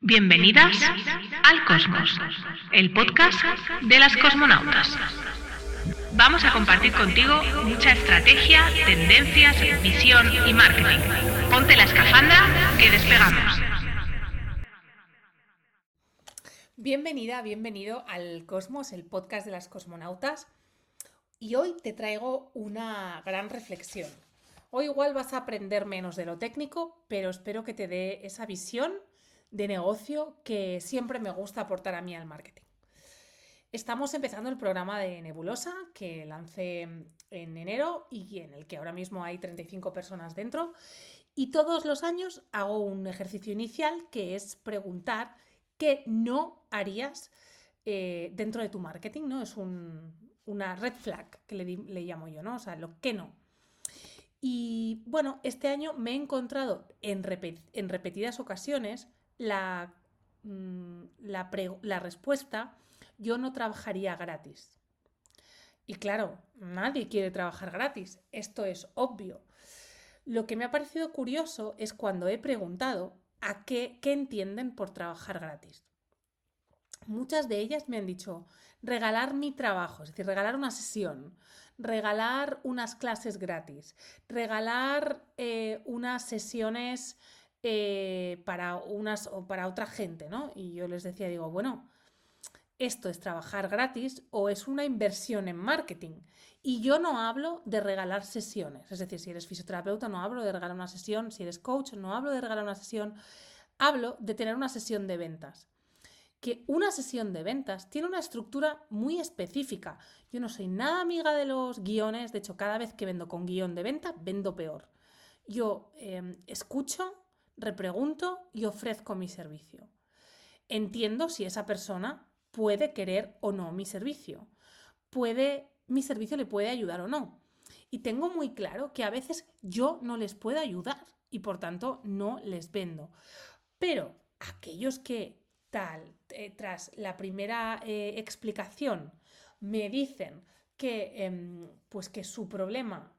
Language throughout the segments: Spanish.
Bienvenidas al Cosmos, el podcast de las cosmonautas. Vamos a compartir contigo mucha estrategia, tendencias, visión y marketing. Ponte la escafandra que despegamos. Bienvenida, bienvenido al Cosmos, el podcast de las cosmonautas. Y hoy te traigo una gran reflexión. Hoy igual vas a aprender menos de lo técnico, pero espero que te dé esa visión de negocio que siempre me gusta aportar a mí al marketing. Estamos empezando el programa de Nebulosa que lancé en enero y en el que ahora mismo hay 35 personas dentro. Y todos los años hago un ejercicio inicial que es preguntar qué no harías eh, dentro de tu marketing, ¿no? Es una red flag que le, le llamo yo, ¿no? O sea, lo que no. Y bueno, este año me he encontrado en, en repetidas ocasiones la, mm, la, respuesta, yo no trabajaría gratis. Y claro, nadie quiere trabajar gratis, esto es obvio. Lo que me ha parecido curioso es cuando he preguntado a qué, qué entienden por trabajar gratis. Muchas de ellas me han dicho regalar mi trabajo, es decir, regalar una sesión, regalar unas clases gratis, regalar eh, unas sesiones eh, para unas o para otra gente, ¿no? Y yo les decía, digo, bueno, esto es trabajar gratis o es una inversión en marketing. Y yo no hablo de regalar sesiones. Es decir, si eres fisioterapeuta, no hablo de regalar una sesión. Si eres coach, no hablo de regalar una sesión. Hablo de tener una sesión de ventas. Que una sesión de ventas tiene una estructura muy específica. Yo no soy nada amiga de los guiones. De hecho, cada vez que vendo con guion de venta, vendo peor. Yo em, escucho, repregunto y ofrezco mi servicio. Entiendo si esa persona puede querer o no mi servicio. Puede, mi servicio le puede ayudar o no. Y tengo muy claro que a veces yo no les puedo ayudar y por tanto no les vendo. Pero aquellos que tal, eh, tras la primera eh, explicación, me dicen que, em, pues que su problema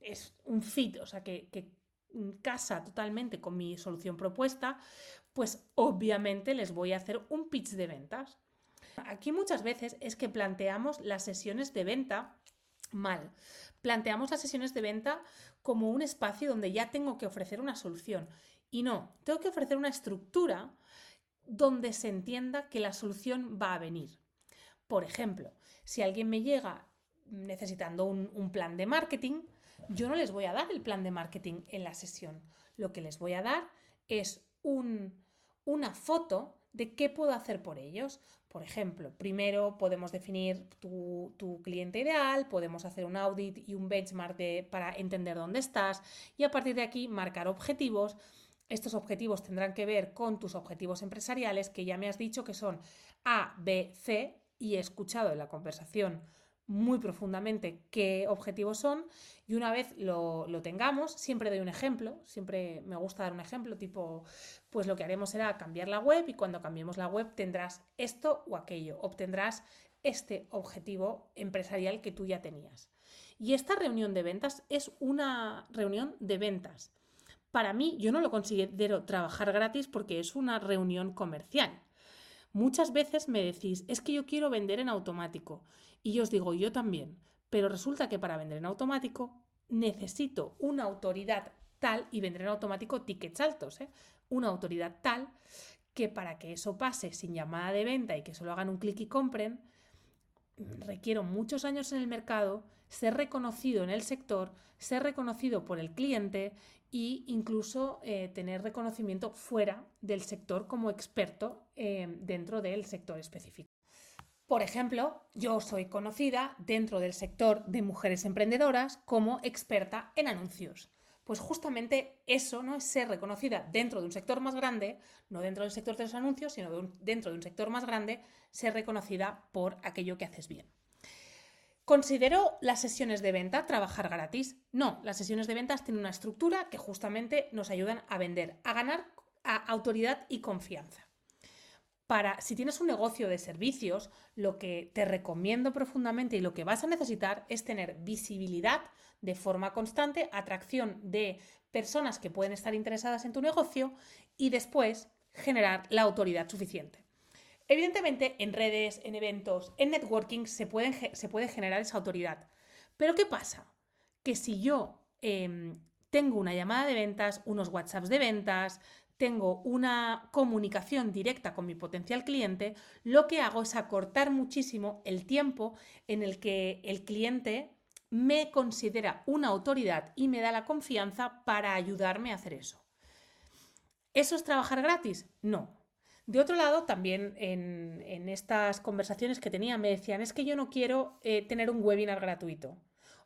es un fit, o sea, que, que casa totalmente con mi solución propuesta, pues obviamente les voy a hacer un pitch de ventas. Aquí muchas veces es que planteamos las sesiones de venta mal. Planteamos las sesiones de venta como un espacio donde ya tengo que ofrecer una solución. Y no, tengo que ofrecer una estructura donde se entienda que la solución va a venir. Por ejemplo, si alguien me llega necesitando un, plan de marketing, yo no les voy a dar el plan de marketing en la sesión. Lo que les voy a dar es una foto de qué puedo hacer por ellos. Por ejemplo, primero podemos definir tu, cliente ideal, podemos hacer un audit y un benchmark para entender dónde estás y a partir de aquí marcar objetivos. Estos objetivos tendrán que ver con tus objetivos empresariales, que ya me has dicho que son A, B, C, y he escuchado en la conversación muy profundamente qué objetivos son y una vez lo, tengamos, siempre doy un ejemplo, siempre me gusta dar un ejemplo, tipo, pues lo que haremos será cambiar la web y cuando cambiemos la web tendrás esto o aquello, obtendrás este objetivo empresarial que tú ya tenías. Y esta reunión de ventas es una reunión de ventas. Para mí, yo no lo considero trabajar gratis porque es una reunión comercial. Muchas veces me decís, es que yo quiero vender en automático. Y yo os digo, yo también. Pero resulta que para vender en automático necesito una autoridad tal, y vender en automático tickets altos, ¿eh? una autoridad tal que para que eso pase sin llamada de venta y que solo hagan un clic y compren, requiero muchos años en el mercado, ser reconocido en el sector, ser reconocido por el cliente e incluso eh, tener reconocimiento fuera del sector como experto eh, dentro del sector específico. Por ejemplo, yo soy conocida dentro del sector de mujeres emprendedoras como experta en anuncios. Pues justamente eso no ser reconocida dentro de un sector más grande, no dentro del sector de los anuncios, sino dentro de un sector más grande, ser reconocida por aquello que haces bien. ¿Considero las sesiones de venta trabajar gratis? No, las sesiones de ventas tienen una estructura que justamente nos ayudan a vender, a ganar autoridad y confianza para, si tienes un negocio de servicios, lo que te recomiendo profundamente y lo que vas a necesitar es tener visibilidad de forma constante, atracción de personas que pueden estar interesadas en tu negocio y después generar la autoridad suficiente. Evidentemente, en redes, en eventos, en networking se, se puede generar esa autoridad. Pero ¿qué pasa? Que si yo em, tengo una llamada de ventas, unos WhatsApps de ventas, tengo una comunicación directa con mi potencial cliente, lo que hago es acortar muchísimo el tiempo en el que el cliente me considera una autoridad y me da la confianza para ayudarme a hacer eso. ¿Eso es trabajar gratis? No. De otro lado, también en, estas conversaciones que tenía me decían, es que yo no quiero eh, tener un webinar gratuito.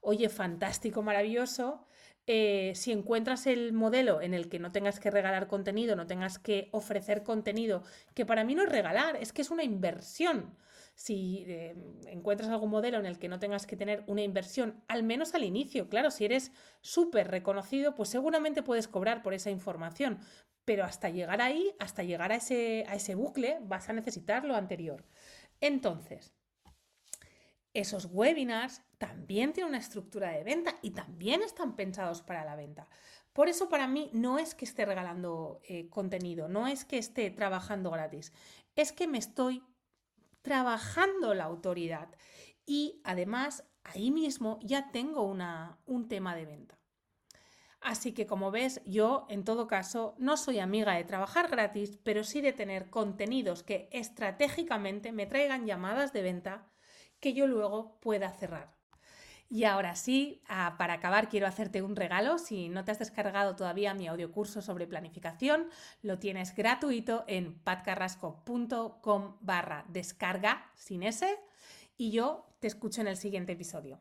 Oye, fantástico, maravilloso, eh, si encuentras el modelo en el que no tengas que regalar contenido, no tengas que ofrecer contenido, que para mí no es regalar, es que es una inversión. Si eh, encuentras algún modelo en el que no tengas que tener una inversión, al menos al inicio, claro, si eres súper reconocido, pues seguramente puedes cobrar por esa información, pero hasta llegar ahí, hasta llegar a ese, a ese bucle, vas a necesitar lo anterior. Entonces, esos webinars también tienen una estructura de venta y también están pensados para la venta. Por eso para mí no es que esté regalando eh, contenido, no es que esté trabajando gratis, es que me estoy trabajando la autoridad y además ahí mismo ya tengo un tema de venta. Así que como ves, yo en todo caso no soy amiga de trabajar gratis, pero sí de tener contenidos que estratégicamente me traigan llamadas de venta que yo luego pueda cerrar. Y ahora sí, para acabar quiero hacerte un regalo. Si no te has descargado todavía mi audiocurso sobre planificación, lo tienes gratuito en patcarrasco.com barra descarga sin S y yo te escucho en el siguiente episodio.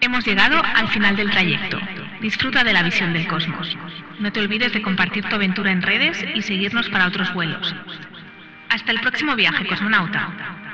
Hemos llegado al final del trayecto. Disfruta de la visión del cosmos. No te olvides de compartir tu aventura en redes y seguirnos para otros vuelos. Hasta el próximo viaje, cosmonauta.